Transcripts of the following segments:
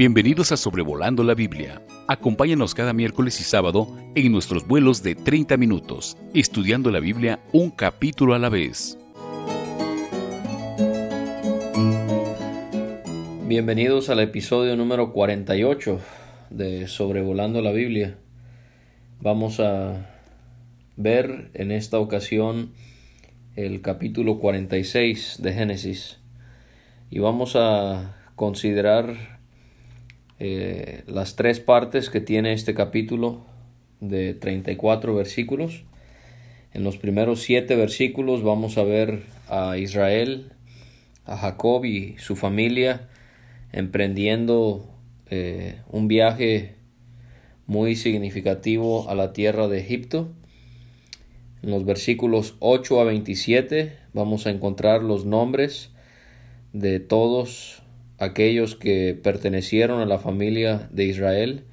Bienvenidos a Sobrevolando la Biblia. Acompáñanos cada miércoles y sábado en nuestros vuelos de 30 minutos, estudiando la Biblia un capítulo a la vez. Bienvenidos al episodio número 48 de Sobrevolando la Biblia. Vamos a ver en esta ocasión el capítulo 46 de Génesis y vamos a considerar eh, las tres partes que tiene este capítulo de 34 versículos. En los primeros siete versículos vamos a ver a Israel, a Jacob y su familia emprendiendo eh, un viaje muy significativo a la tierra de Egipto. En los versículos 8 a 27 vamos a encontrar los nombres de todos aquellos que pertenecieron a la familia de Israel,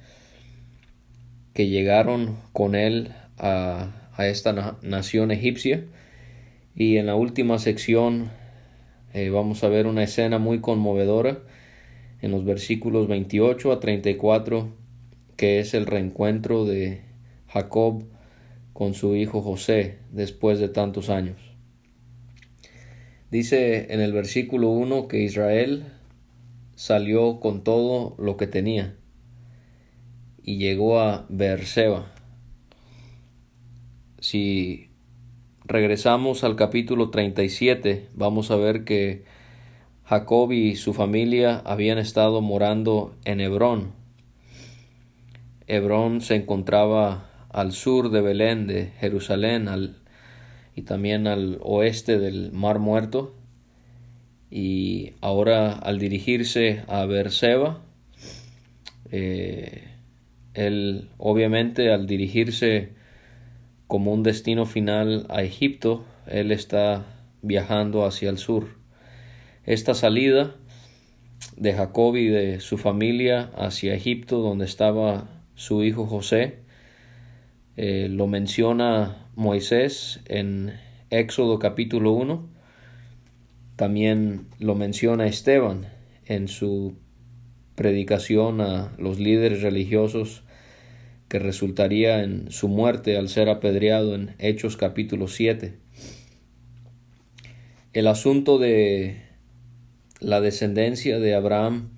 que llegaron con él a, esta nación egipcia. Y en la última sección eh, vamos a ver una escena muy conmovedora en los versículos 28 a 34, que es el reencuentro de Jacob con su hijo José después de tantos años. Dice en el versículo 1 que Israel salió con todo lo que tenía y llegó a Beerseba. Si regresamos al capítulo 37, vamos a ver que Jacob y su familia habían estado morando en Hebrón. Hebrón se encontraba al sur de Belén, de Jerusalén, al, y también al oeste del Mar Muerto y ahora al dirigirse a Berseba, eh, él obviamente al dirigirse como un destino final a Egipto, él está viajando hacia el sur. Esta salida de Jacob y de su familia hacia Egipto, donde estaba su hijo José, eh, lo menciona Moisés en Éxodo capítulo 1 también lo menciona Esteban en su predicación a los líderes religiosos que resultaría en su muerte al ser apedreado en Hechos capítulo 7. El asunto de la descendencia de Abraham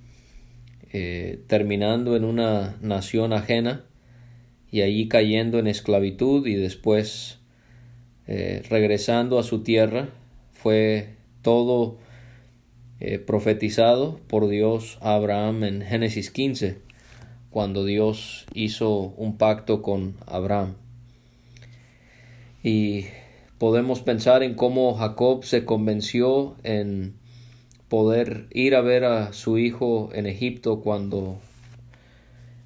eh, terminando en una nación ajena y allí cayendo en esclavitud y después eh, regresando a su tierra fue todo eh, profetizado por Dios a Abraham en Génesis 15, cuando Dios hizo un pacto con Abraham. Y podemos pensar en cómo Jacob se convenció en poder ir a ver a su hijo en Egipto cuando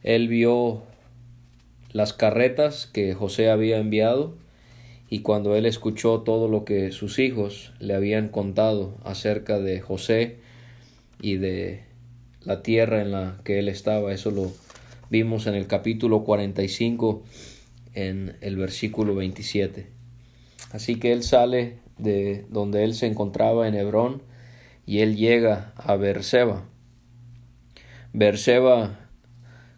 él vio las carretas que José había enviado y cuando él escuchó todo lo que sus hijos le habían contado acerca de José y de la tierra en la que él estaba, eso lo vimos en el capítulo 45 en el versículo 27. Así que él sale de donde él se encontraba en Hebrón y él llega a Berseba. Berseba,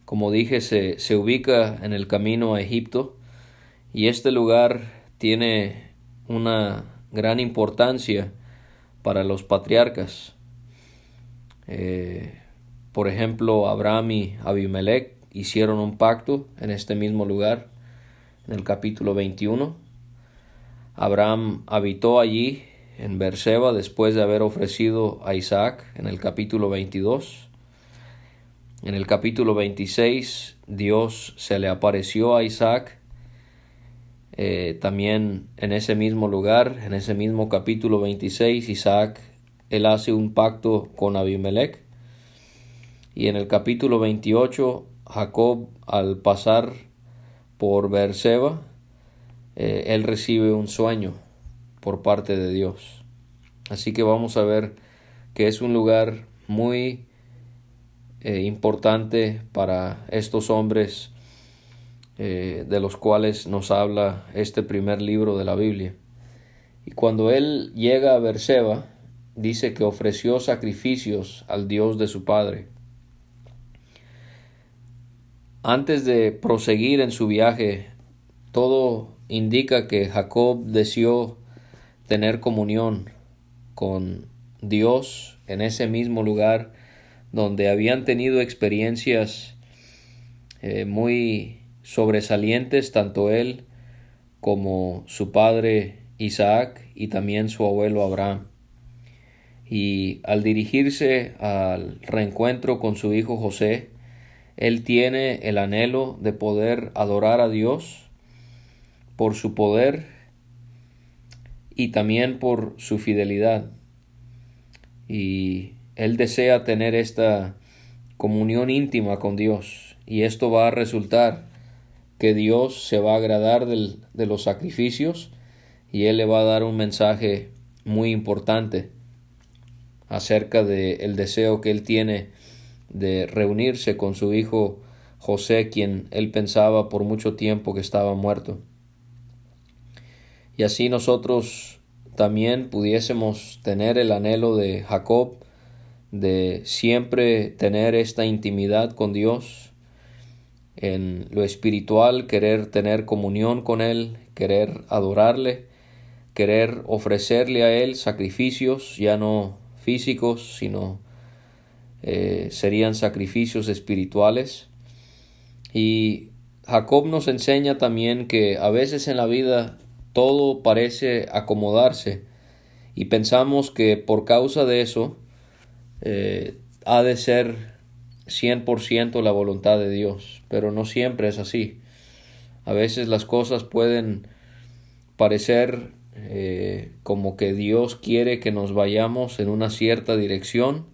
como dije, se, se ubica en el camino a Egipto y este lugar tiene una gran importancia para los patriarcas. Eh, por ejemplo, Abraham y Abimelech hicieron un pacto en este mismo lugar, en el capítulo 21. Abraham habitó allí en Berseba después de haber ofrecido a Isaac en el capítulo 22. En el capítulo 26 Dios se le apareció a Isaac eh, también en ese mismo lugar, en ese mismo capítulo 26, Isaac, él hace un pacto con Abimelech. Y en el capítulo 28, Jacob, al pasar por Beerseba, eh, él recibe un sueño por parte de Dios. Así que vamos a ver que es un lugar muy eh, importante para estos hombres eh, de los cuales nos habla este primer libro de la Biblia. Y cuando él llega a Berseba, dice que ofreció sacrificios al Dios de su padre. Antes de proseguir en su viaje, todo indica que Jacob deseó tener comunión con Dios en ese mismo lugar donde habían tenido experiencias eh, muy sobresalientes tanto él como su padre Isaac y también su abuelo Abraham. Y al dirigirse al reencuentro con su hijo José, él tiene el anhelo de poder adorar a Dios por su poder y también por su fidelidad. Y él desea tener esta comunión íntima con Dios y esto va a resultar que Dios se va a agradar de los sacrificios y Él le va a dar un mensaje muy importante acerca del el deseo que Él tiene de reunirse con su hijo José, quien Él pensaba por mucho tiempo que estaba muerto. Y así nosotros también pudiésemos tener el anhelo de Jacob de siempre tener esta intimidad con Dios, en lo espiritual, querer tener comunión con Él, querer adorarle, querer ofrecerle a Él sacrificios, ya no físicos, sino eh, serían sacrificios espirituales. Y Jacob nos enseña también que a veces en la vida todo parece acomodarse y pensamos que por causa de eso eh, ha de ser 100% la voluntad de Dios, pero no siempre es así. A veces las cosas pueden parecer eh, como que Dios quiere que nos vayamos en una cierta dirección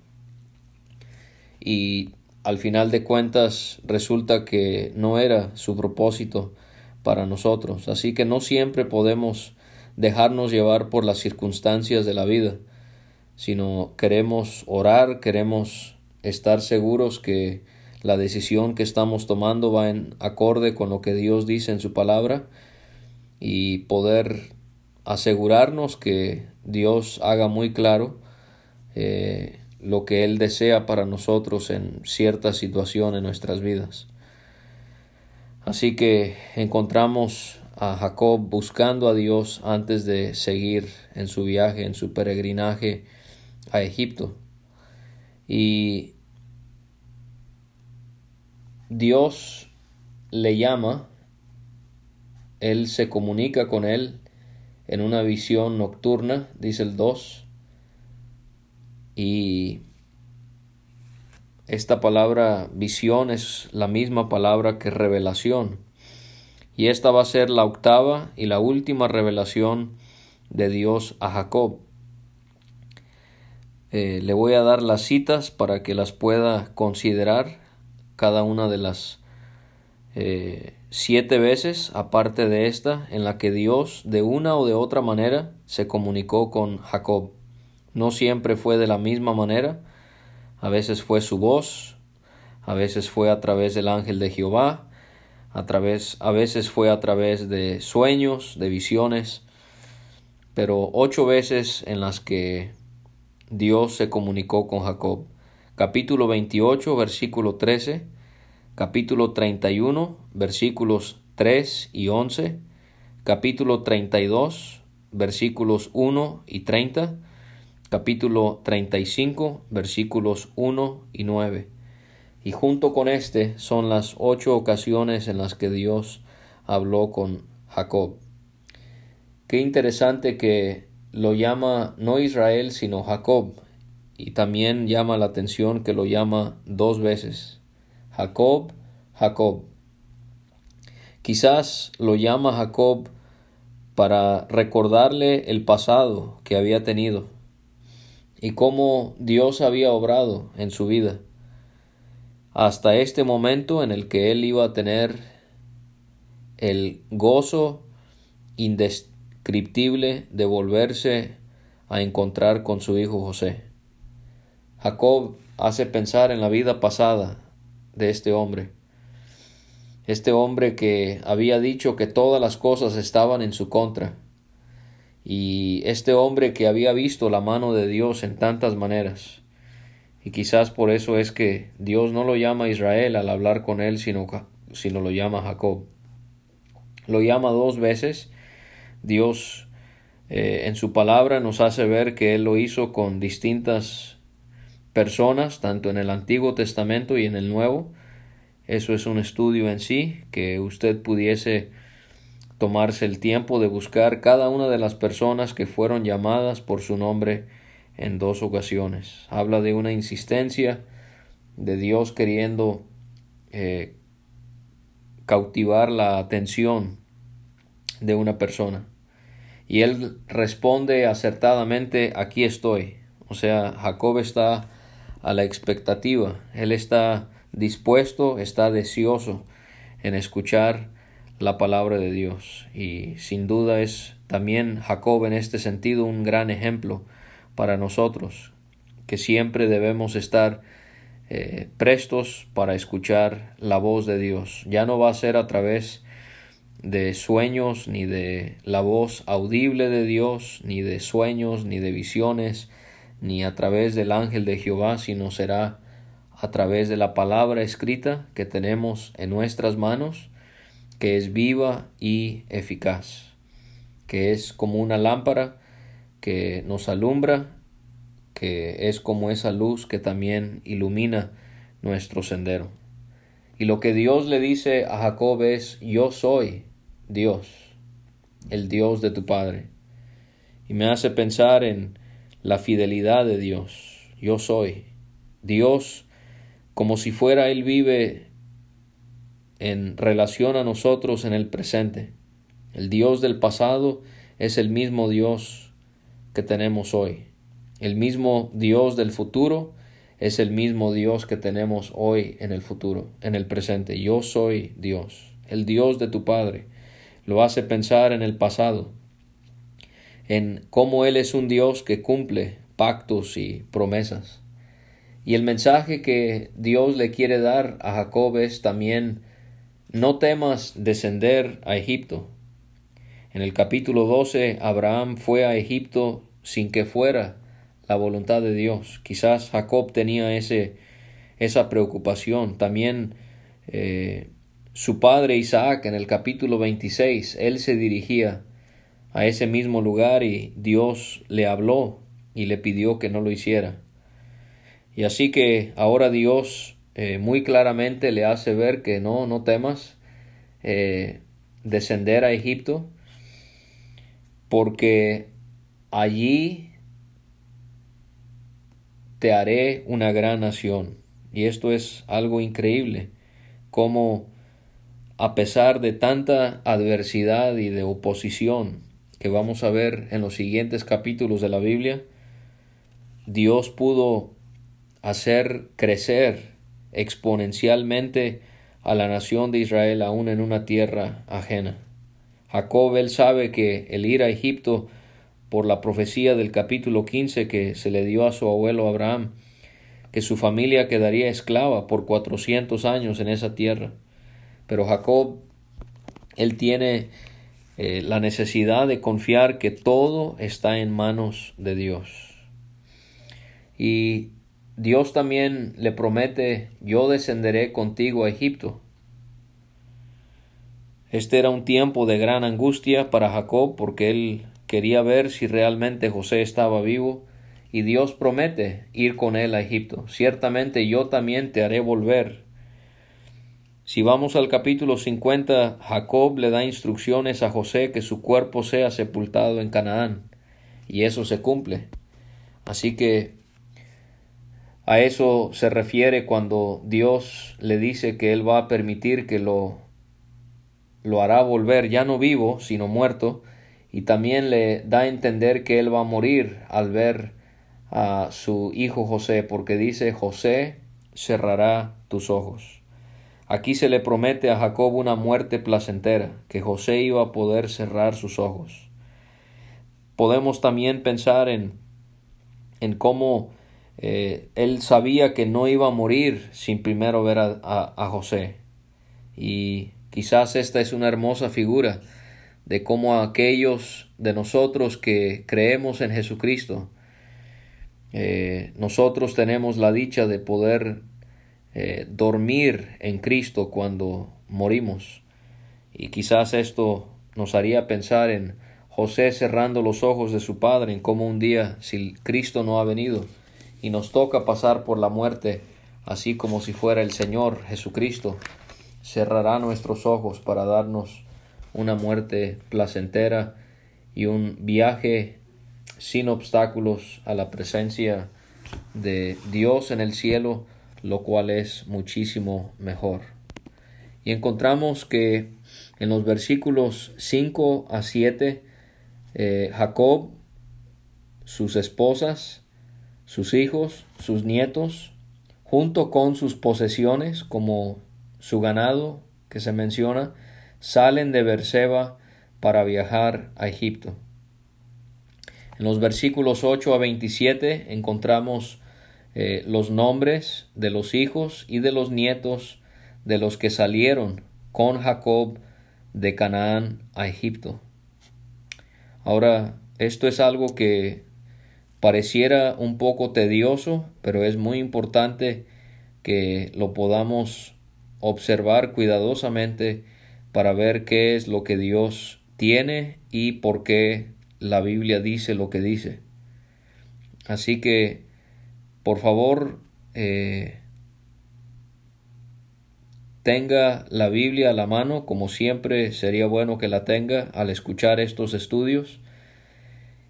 y al final de cuentas resulta que no era su propósito para nosotros. Así que no siempre podemos dejarnos llevar por las circunstancias de la vida sino queremos orar, queremos estar seguros que la decisión que estamos tomando va en acorde con lo que Dios dice en su palabra y poder asegurarnos que Dios haga muy claro eh, lo que Él desea para nosotros en cierta situación en nuestras vidas. Así que encontramos a Jacob buscando a Dios antes de seguir en su viaje, en su peregrinaje a Egipto. Y Dios le llama, Él se comunica con él en una visión nocturna, dice el 2, y esta palabra visión es la misma palabra que revelación. Y esta va a ser la octava y la última revelación de Dios a Jacob. Eh, le voy a dar las citas para que las pueda considerar cada una de las eh, siete veces, aparte de esta, en la que Dios de una o de otra manera se comunicó con Jacob. No siempre fue de la misma manera, a veces fue su voz, a veces fue a través del ángel de Jehová, a, través, a veces fue a través de sueños, de visiones, pero ocho veces en las que Dios se comunicó con Jacob. Capítulo 28, versículo 13. Capítulo 31, versículos 3 y 11. Capítulo 32, versículos 1 y 30. Capítulo 35, versículos 1 y 9. Y junto con este son las ocho ocasiones en las que Dios habló con Jacob. Qué interesante que lo llama no Israel sino Jacob y también llama la atención que lo llama dos veces. Jacob, Jacob. Quizás lo llama Jacob para recordarle el pasado que había tenido y cómo Dios había obrado en su vida hasta este momento en el que él iba a tener el gozo indescriptible de volverse a encontrar con su hijo José. Jacob hace pensar en la vida pasada de este hombre. Este hombre que había dicho que todas las cosas estaban en su contra. Y este hombre que había visto la mano de Dios en tantas maneras. Y quizás por eso es que Dios no lo llama Israel al hablar con él, sino sino lo llama Jacob. Lo llama dos veces. Dios eh, en su palabra nos hace ver que Él lo hizo con distintas personas, tanto en el Antiguo Testamento y en el Nuevo. Eso es un estudio en sí, que usted pudiese tomarse el tiempo de buscar cada una de las personas que fueron llamadas por su nombre en dos ocasiones. Habla de una insistencia de Dios queriendo eh, cautivar la atención de una persona. Y él responde acertadamente, aquí estoy. O sea, Jacob está a la expectativa, él está dispuesto, está deseoso en escuchar la palabra de Dios. Y sin duda es también Jacob en este sentido un gran ejemplo para nosotros, que siempre debemos estar eh, prestos para escuchar la voz de Dios. Ya no va a ser a través de sueños, ni de la voz audible de Dios, ni de sueños, ni de visiones, ni a través del ángel de Jehová, sino será a través de la palabra escrita que tenemos en nuestras manos, que es viva y eficaz, que es como una lámpara que nos alumbra, que es como esa luz que también ilumina nuestro sendero. Y lo que Dios le dice a Jacob es, yo soy Dios, el Dios de tu Padre. Y me hace pensar en la fidelidad de Dios. Yo soy Dios como si fuera Él vive en relación a nosotros en el presente. El Dios del pasado es el mismo Dios que tenemos hoy. El mismo Dios del futuro es el mismo Dios que tenemos hoy en el futuro, en el presente. Yo soy Dios, el Dios de tu Padre. Lo hace pensar en el pasado, en cómo Él es un Dios que cumple pactos y promesas. Y el mensaje que Dios le quiere dar a Jacob es también no temas descender a Egipto. En el capítulo 12 Abraham fue a Egipto sin que fuera la voluntad de Dios. Quizás Jacob tenía ese, esa preocupación. También eh, su padre Isaac en el capítulo 26, él se dirigía a ese mismo lugar y Dios le habló y le pidió que no lo hiciera. Y así que ahora Dios eh, muy claramente le hace ver que no, no temas eh, descender a Egipto, porque allí te haré una gran nación. Y esto es algo increíble, como a pesar de tanta adversidad y de oposición que vamos a ver en los siguientes capítulos de la Biblia, Dios pudo hacer crecer exponencialmente a la nación de Israel aún en una tierra ajena. Jacob él sabe que el ir a Egipto por la profecía del capítulo 15 que se le dio a su abuelo Abraham, que su familia quedaría esclava por cuatrocientos años en esa tierra. Pero Jacob, él tiene eh, la necesidad de confiar que todo está en manos de Dios. Y Dios también le promete, yo descenderé contigo a Egipto. Este era un tiempo de gran angustia para Jacob porque él quería ver si realmente José estaba vivo y Dios promete ir con él a Egipto. Ciertamente yo también te haré volver. Si vamos al capítulo 50, Jacob le da instrucciones a José que su cuerpo sea sepultado en Canaán y eso se cumple. Así que a eso se refiere cuando Dios le dice que Él va a permitir que lo, lo hará volver ya no vivo, sino muerto, y también le da a entender que Él va a morir al ver a su hijo José, porque dice José cerrará tus ojos. Aquí se le promete a Jacob una muerte placentera, que José iba a poder cerrar sus ojos. Podemos también pensar en, en cómo eh, él sabía que no iba a morir sin primero ver a, José. Y quizás esta es una hermosa figura de cómo aquellos de nosotros que creemos en Jesucristo, eh, nosotros tenemos la dicha de poder eh, dormir en Cristo cuando morimos. Y quizás esto nos haría pensar en José cerrando los ojos de su padre, en cómo un día, si Cristo no ha venido y nos toca pasar por la muerte, así como si fuera el Señor Jesucristo, cerrará nuestros ojos para darnos una muerte placentera y un viaje sin obstáculos a la presencia de Dios en el cielo, lo cual es muchísimo mejor. Y encontramos que en los versículos 5 a 7 eh, Jacob, sus esposas, sus hijos, sus nietos, junto con sus posesiones, como su ganado que se menciona, salen de Berseba para viajar a Egipto. En los versículos 8 a 27 encontramos eh, los nombres de los hijos y de los nietos de los que salieron con Jacob de Canaán a Egipto. Ahora, esto es algo que pareciera un poco tedioso, pero es muy importante que lo podamos observar cuidadosamente para ver qué es lo que Dios tiene y por qué la Biblia dice lo que dice. Así que, por favor, eh, tenga la Biblia a la mano, como siempre sería bueno que la tenga al escuchar estos estudios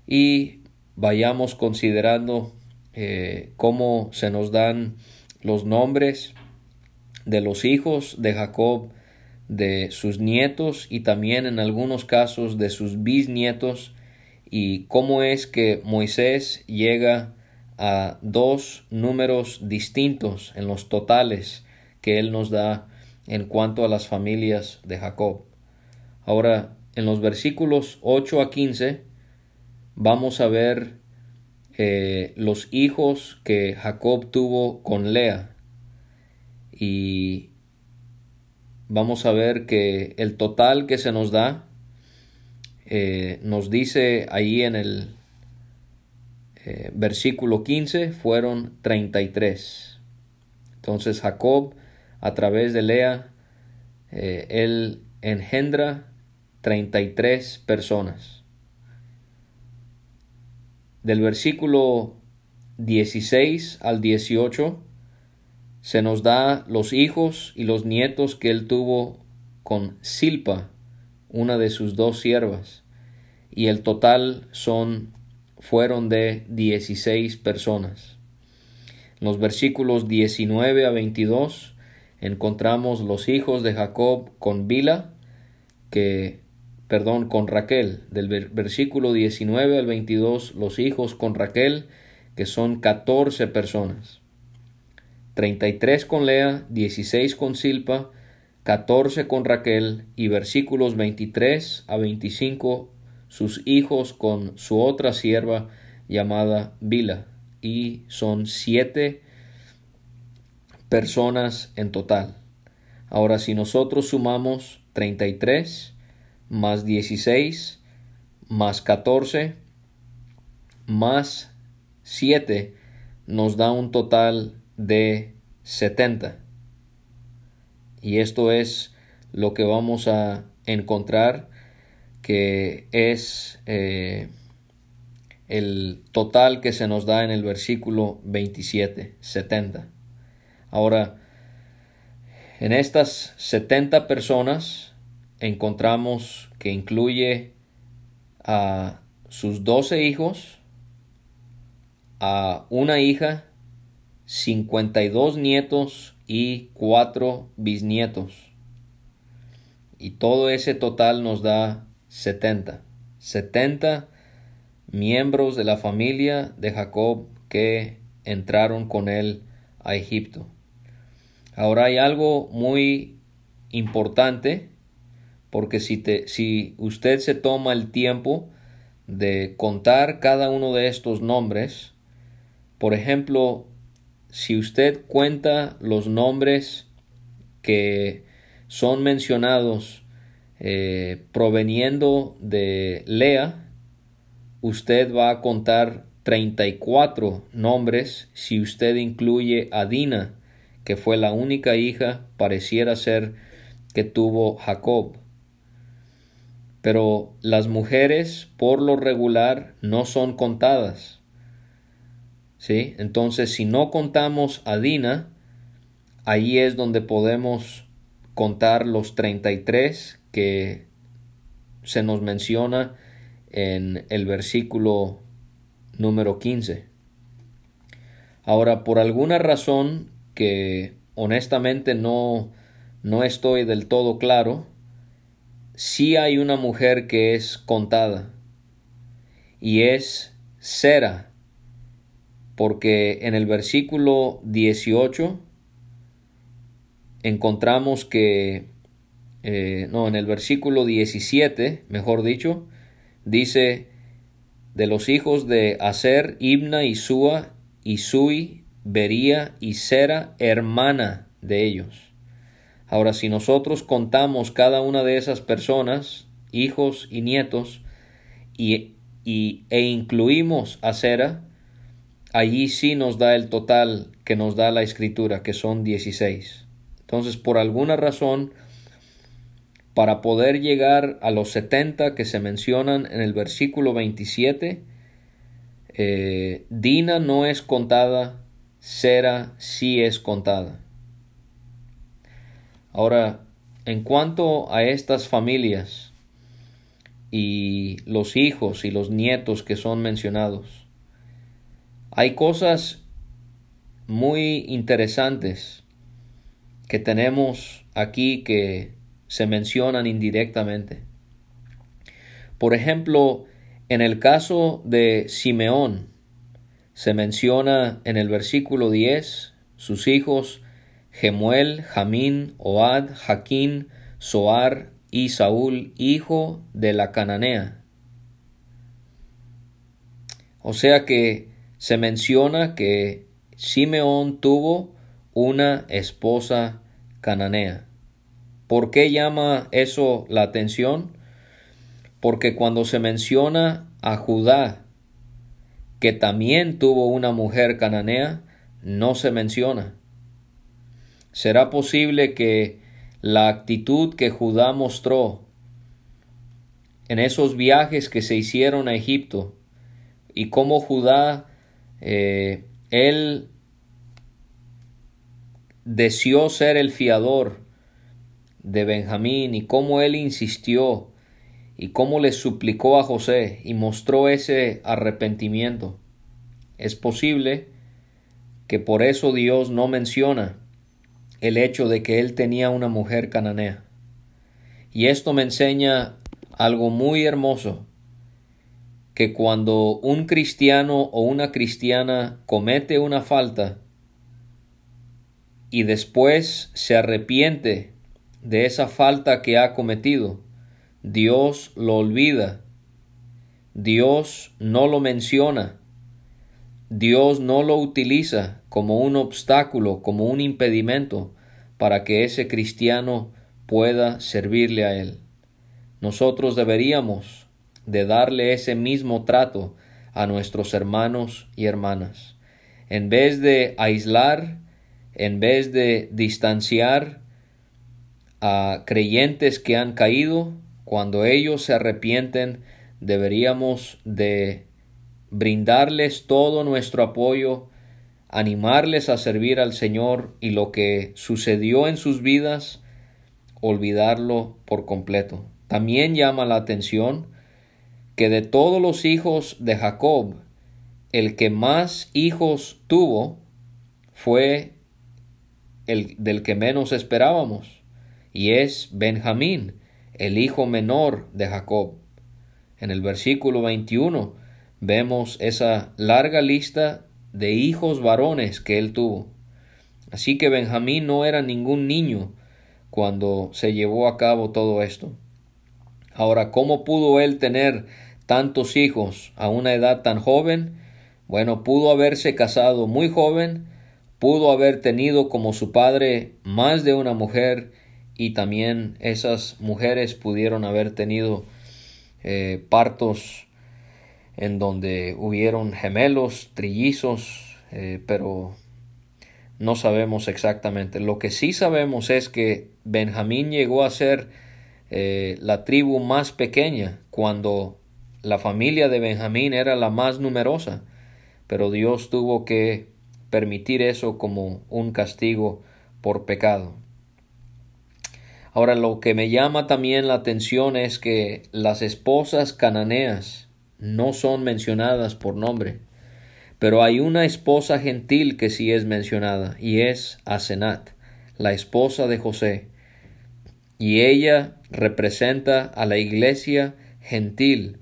y vayamos considerando eh, cómo se nos dan los nombres de los hijos de Jacob, de sus nietos y también en algunos casos de sus bisnietos y cómo es que Moisés llega a dos números distintos en los totales que él nos da en cuanto a las familias de Jacob. Ahora, en los versículos 8 a 15, vamos a ver eh, los hijos que Jacob tuvo con Lea. Y vamos a ver que el total que se nos da eh, nos dice ahí en el eh, versículo 15 fueron 33. Entonces Jacob a través de Lea, eh, él engendra 33 personas. Del versículo 16 al 18 se nos da los hijos y los nietos que él tuvo con Silpa, una de sus dos siervas, y el total son fueron de 16 personas. los versículos 19 a 22 encontramos los hijos de Jacob con Bila, que, perdón, con Raquel, del versículo 19 al 22, los hijos con Raquel, que son 14 personas. 33 con Lea, 16 con Silpa, 14 con Raquel y versículos 23 a 25 sus hijos con su otra sierva llamada Bila y son siete personas en total. Ahora, si nosotros sumamos 33 más 16 más 14 más 7 nos da un total de 70. Y esto es lo que vamos a encontrar que es eh, el total que se nos da en el versículo 27, 70. Ahora, en estas 70 personas encontramos que incluye a sus 12 hijos, a una hija, 52 nietos y 4 bisnietos. Y todo ese total nos da 70. 70 miembros de la familia de Jacob que entraron con él a Egipto. Ahora hay algo muy importante porque si, te, si usted se toma el tiempo de contar cada uno de estos nombres, por ejemplo, si usted cuenta los nombres que son mencionados eh, proveniendo de Lea, usted va a contar 34 nombres si usted incluye a Dina que fue la única hija, pareciera ser que tuvo Jacob. Pero las mujeres por lo regular no son contadas. ¿Sí? Entonces, si no contamos a Dina, ahí es donde podemos contar los 33 que se nos menciona en el versículo número 15. Ahora, por alguna razón que honestamente no, no estoy del todo claro, sí hay una mujer que es contada y es Sera, porque en el versículo 18 encontramos que, eh, no, en el versículo 17, mejor dicho, dice, de los hijos de Aser, Ibna y Sua, y Sui, Bería y Sera, hermana de ellos. Ahora, si nosotros contamos cada una de esas personas, hijos y nietos, y, e incluimos a Sera, allí sí nos da el total que nos da la escritura, que son 16. Entonces, por alguna razón, para poder llegar a los 70 que se mencionan en el versículo 27, eh, Dina no es contada, Sera sí es contada. Ahora, en cuanto a estas familias y los hijos y los nietos que son mencionados, hay cosas muy interesantes que tenemos aquí que se mencionan indirectamente. Por ejemplo, en el caso de Simeón, se menciona en el versículo 10 sus hijos Gemuel, Jamín, Oad, Jaquín, Soar y Saúl, hijo de la cananea. O sea que se menciona que Simeón tuvo una esposa cananea. ¿Por qué llama eso la atención? Porque cuando se menciona a Judá, que también tuvo una mujer cananea, no se menciona. ¿Será posible que la actitud que Judá mostró en esos viajes que se hicieron a Egipto y cómo Judá, eh, él deseó ser el fiador de Benjamín y cómo él insistió y cómo le suplicó a José y mostró ese arrepentimiento. Es posible que por eso Dios no menciona el hecho de que él tenía una mujer cananea. Y esto me enseña algo muy hermoso, que cuando un cristiano o una cristiana comete una falta y después se arrepiente de esa falta que ha cometido. Dios lo olvida. Dios no lo menciona. Dios no lo utiliza como un obstáculo, como un impedimento para que ese cristiano pueda servirle a Él. Nosotros deberíamos de darle ese mismo trato a nuestros hermanos y hermanas. En vez de aislar, en vez de distanciar, a creyentes que han caído, cuando ellos se arrepienten, deberíamos de brindarles todo nuestro apoyo, animarles a servir al Señor y lo que sucedió en sus vidas, olvidarlo por completo. También llama la atención que de todos los hijos de Jacob, el que más hijos tuvo fue el del que menos esperábamos y es Benjamín, el hijo menor de Jacob. En el versículo 21 vemos esa larga lista de hijos varones que él tuvo. Así que Benjamín no era ningún niño cuando se llevó a cabo todo esto. Ahora, ¿cómo pudo él tener tantos hijos a una edad tan joven? Bueno, pudo haberse casado muy joven, pudo haber tenido como su padre más de una mujer y también esas mujeres pudieron haber tenido eh, partos en donde hubieron gemelos, trillizos, eh, pero no sabemos exactamente. Lo que sí sabemos es que Benjamín llegó a ser eh, la tribu más pequeña cuando la familia de Benjamín era la más numerosa, pero Dios tuvo que permitir eso como un castigo por pecado. Ahora lo que me llama también la atención es que las esposas cananeas no son mencionadas por nombre, pero hay una esposa gentil que sí es mencionada y es Asenat, la esposa de José, y ella representa a la iglesia gentil,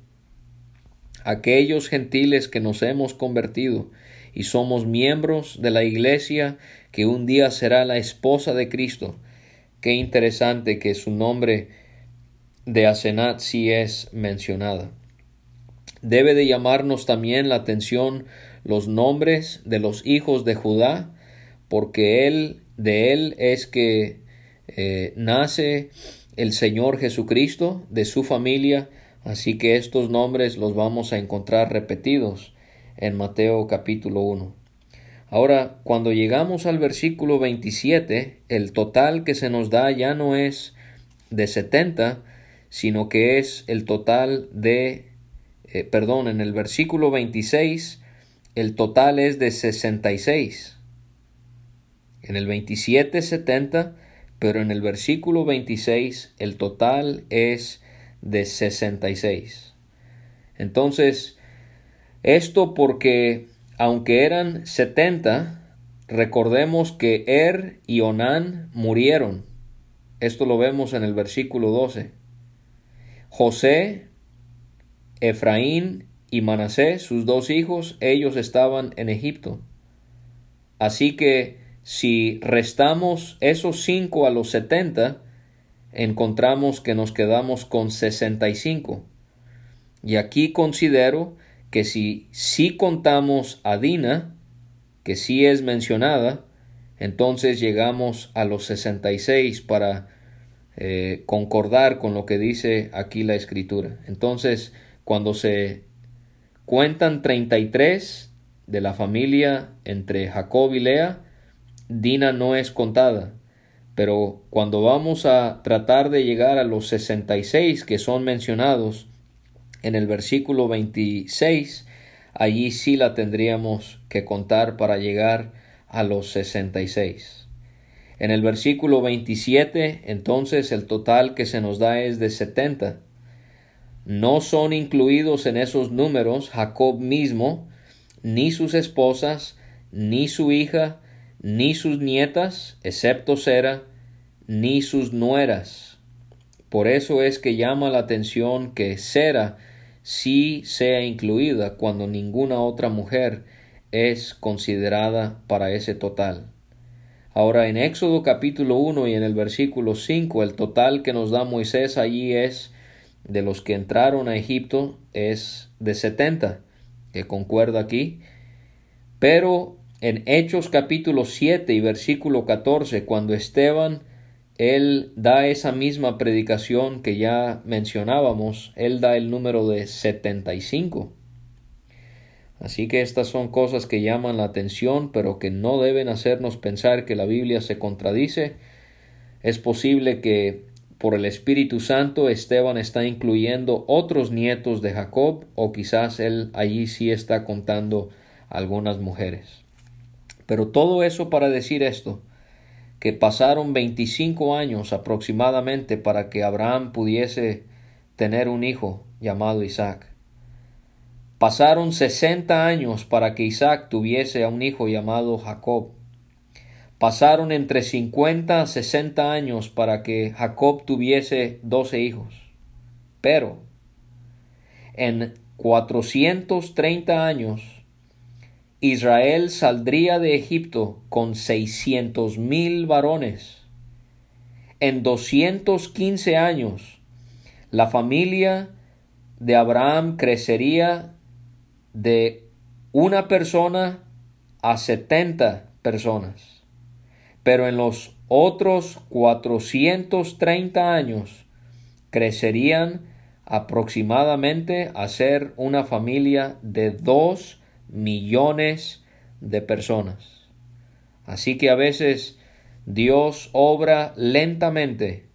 aquellos gentiles que nos hemos convertido y somos miembros de la iglesia que un día será la esposa de Cristo. Qué interesante que su nombre de Asenat sí es mencionada. Debe de llamarnos también la atención los nombres de los hijos de Judá, porque él, de él es que eh, nace el Señor Jesucristo, de su familia, así que estos nombres los vamos a encontrar repetidos en Mateo capítulo 1. Ahora, cuando llegamos al versículo 27, el total que se nos da ya no es de 70, sino que es el total de, eh, perdón, en el versículo 26, el total es de 66. En el 27, 70, pero en el versículo 26 el total es de 66. Entonces, esto porque aunque eran 70, recordemos que Er y Onán murieron. Esto lo vemos en el versículo 12. José, Efraín y Manasés, sus dos hijos, ellos estaban en Egipto. Así que si restamos esos cinco a los setenta, encontramos que nos quedamos con sesenta y cinco. Y aquí considero que si sí contamos a Dina, que sí es mencionada, entonces llegamos a los sesenta y seis para eh, concordar con lo que dice aquí la escritura. Entonces, cuando se cuentan treinta y tres de la familia entre Jacob y Lea, Dina no es contada, pero cuando vamos a tratar de llegar a los 66 que son mencionados en el versículo 26, allí sí la tendríamos que contar para llegar a los 66. En el versículo 27, entonces el total que se nos da es de 70. No son incluidos en esos números Jacob mismo, ni sus esposas, ni su hija, ni sus nietas, excepto Sera, ni sus nueras. Por eso es que llama la atención que Sera sí sea incluida cuando ninguna otra mujer es considerada para ese total. Ahora en Éxodo capítulo 1 y en el versículo 5 el total que nos da Moisés allí es de los que entraron a Egipto es de setenta, que concuerda aquí, pero en Hechos capítulo 7 y versículo 14, cuando Esteban, él da esa misma predicación que ya mencionábamos, él da el número de 75. Así que estas son cosas que llaman la atención, pero que no deben hacernos pensar que la Biblia se contradice. Es posible que por el Espíritu Santo Esteban está incluyendo otros nietos de Jacob o quizás él allí sí está contando algunas mujeres. Pero todo eso para decir esto, que pasaron 25 años aproximadamente para que Abraham pudiese tener un hijo llamado Isaac. Pasaron 60 años para que Isaac tuviese a un hijo llamado Jacob. Pasaron entre 50 a 60 años para que Jacob tuviese 12 hijos. Pero en 430 años Israel saldría de Egipto con seiscientos mil varones. En doscientos quince años, la familia de Abraham crecería de una persona a setenta personas. Pero en los otros cuatrocientos treinta años crecerían aproximadamente a ser una familia de dos millones de personas. Así que a veces Dios obra lentamente,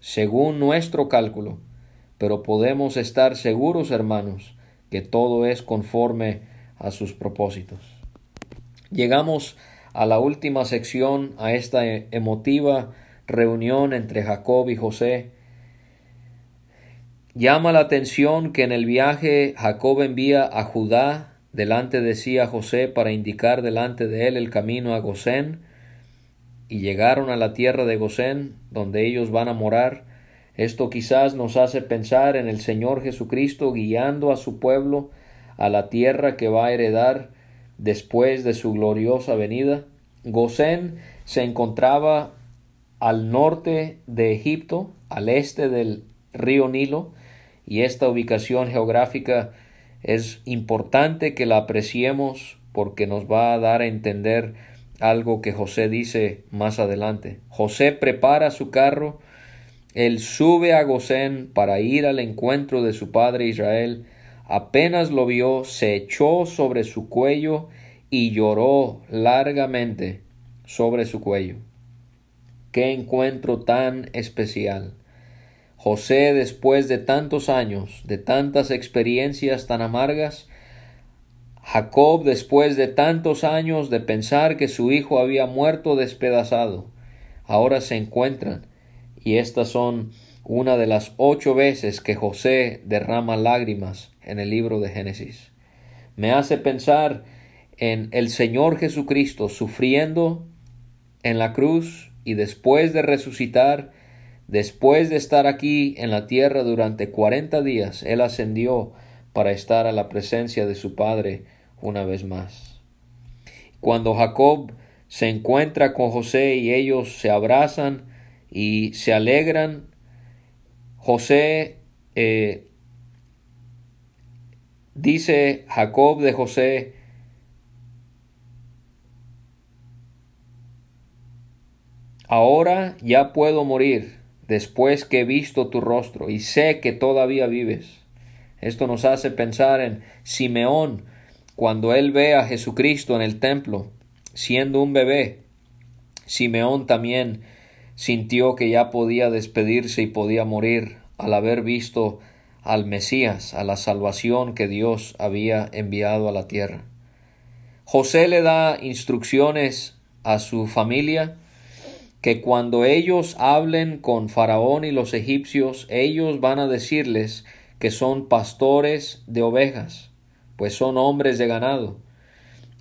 según nuestro cálculo, pero podemos estar seguros, hermanos, que todo es conforme a sus propósitos. Llegamos a la última sección, a esta emotiva reunión entre Jacob y José. Llama la atención que en el viaje Jacob envía a Judá delante de sí a José para indicar delante de él el camino a Gosén, y llegaron a la tierra de Gosén, donde ellos van a morar. Esto quizás nos hace pensar en el Señor Jesucristo guiando a su pueblo a la tierra que va a heredar después de su gloriosa venida. Gosén se encontraba al norte de Egipto, al este del río Nilo, y esta ubicación geográfica es importante que la apreciemos porque nos va a dar a entender algo que José dice más adelante. José prepara su carro, él sube a Gosén para ir al encuentro de su padre Israel, apenas lo vio, se echó sobre su cuello y lloró largamente sobre su cuello. Qué encuentro tan especial. José, después de tantos años, de tantas experiencias tan amargas, Jacob, después de tantos años de pensar que su hijo había muerto despedazado, ahora se encuentran, y estas son una de las ocho veces que José derrama lágrimas en el libro de Génesis. Me hace pensar en el Señor Jesucristo sufriendo en la cruz y después de resucitar, después de estar aquí en la tierra durante cuarenta días, Él ascendió para estar a la presencia de su Padre una vez más. Cuando Jacob se encuentra con José y ellos se abrazan y se alegran, José eh, dice Jacob de José, Ahora ya puedo morir después que he visto tu rostro y sé que todavía vives. Esto nos hace pensar en Simeón cuando él ve a Jesucristo en el templo siendo un bebé. Simeón también sintió que ya podía despedirse y podía morir al haber visto al Mesías, a la salvación que Dios había enviado a la tierra. José le da instrucciones a su familia que cuando ellos hablen con Faraón y los egipcios, ellos van a decirles que son pastores de ovejas, pues son hombres de ganado.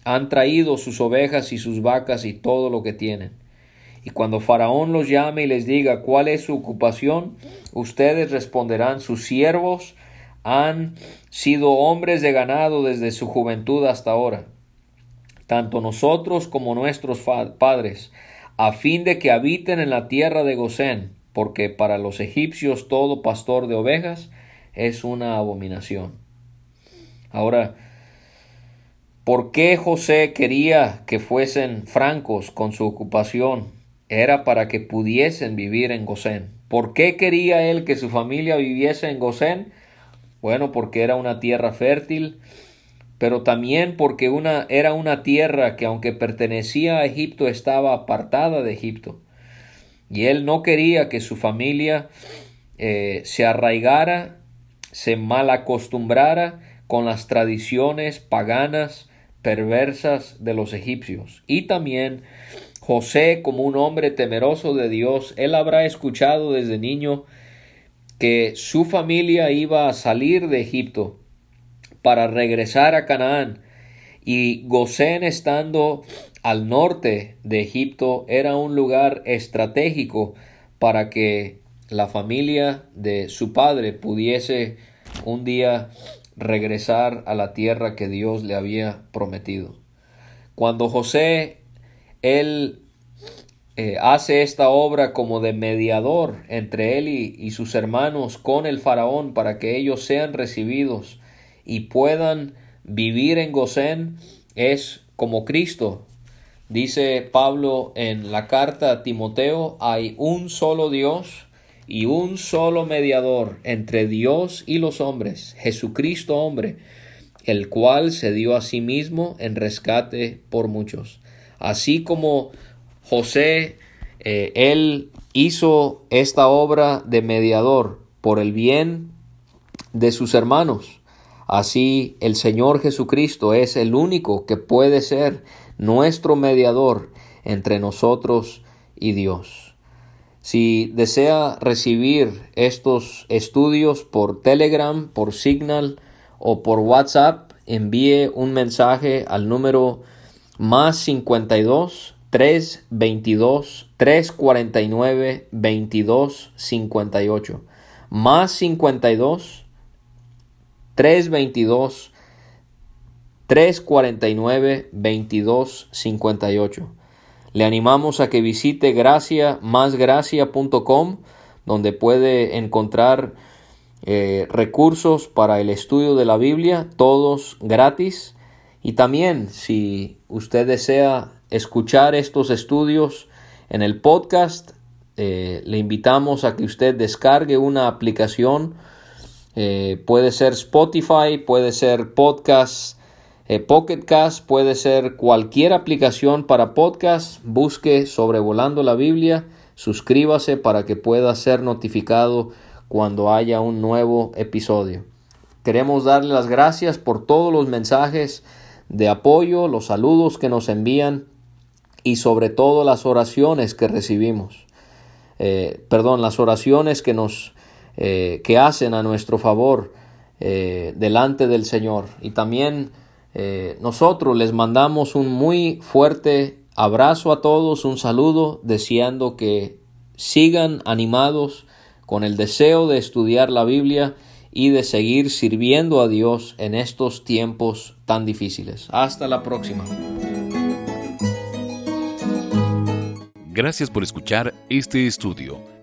Han traído sus ovejas y sus vacas y todo lo que tienen. Y cuando Faraón los llame y les diga cuál es su ocupación, ustedes responderán, sus siervos han sido hombres de ganado desde su juventud hasta ahora. Tanto nosotros como nuestros padres a fin de que habiten en la tierra de Gosén, porque para los egipcios todo pastor de ovejas es una abominación. Ahora, ¿por qué José quería que fuesen francos con su ocupación? Era para que pudiesen vivir en Gosén. ¿Por qué quería él que su familia viviese en Gosén? Bueno, porque era una tierra fértil, pero también porque una, era una tierra que aunque pertenecía a Egipto estaba apartada de Egipto. Y él no quería que su familia eh, se arraigara, se malacostumbrara con las tradiciones paganas perversas de los egipcios. Y también José, como un hombre temeroso de Dios, él habrá escuchado desde niño que su familia iba a salir de Egipto para regresar a Canaán y Gosén estando al norte de Egipto era un lugar estratégico para que la familia de su padre pudiese un día regresar a la tierra que Dios le había prometido. Cuando José, él eh, hace esta obra como de mediador entre él y sus hermanos con el faraón para que ellos sean recibidos y puedan vivir en Gosén es como Cristo. Dice Pablo en la carta a Timoteo, hay un solo Dios y un solo mediador entre Dios y los hombres, Jesucristo hombre, el cual se dio a sí mismo en rescate por muchos. Así como José, eh, él hizo esta obra de mediador por el bien de sus hermanos. Así el Señor Jesucristo es el único que puede ser nuestro mediador entre nosotros y Dios. Si desea recibir estos estudios por Telegram, por Signal o por WhatsApp, envíe un mensaje al número más 52 322 349 22 58 más 52 322 349 22 58 le animamos a que visite gracia donde puede encontrar eh, recursos para el estudio de la Biblia, todos gratis. Y también, si usted desea escuchar estos estudios en el podcast, eh, le invitamos a que usted descargue una aplicación. Eh, puede ser Spotify, puede ser podcast eh, Pocket Cast puede ser cualquier aplicación para podcast. Busque sobrevolando la Biblia. Suscríbase para que pueda ser notificado cuando haya un nuevo episodio. Queremos darle las gracias por todos los mensajes de apoyo, los saludos que nos envían y sobre todo las oraciones que recibimos. Eh, perdón, las oraciones que nos eh, que hacen a nuestro favor delante del Señor. Y también eh, nosotros les mandamos un muy fuerte abrazo a todos, un saludo, deseando que sigan animados con el deseo de estudiar la Biblia y de seguir sirviendo a Dios en estos tiempos tan difíciles. Hasta la próxima. Gracias por escuchar este estudio.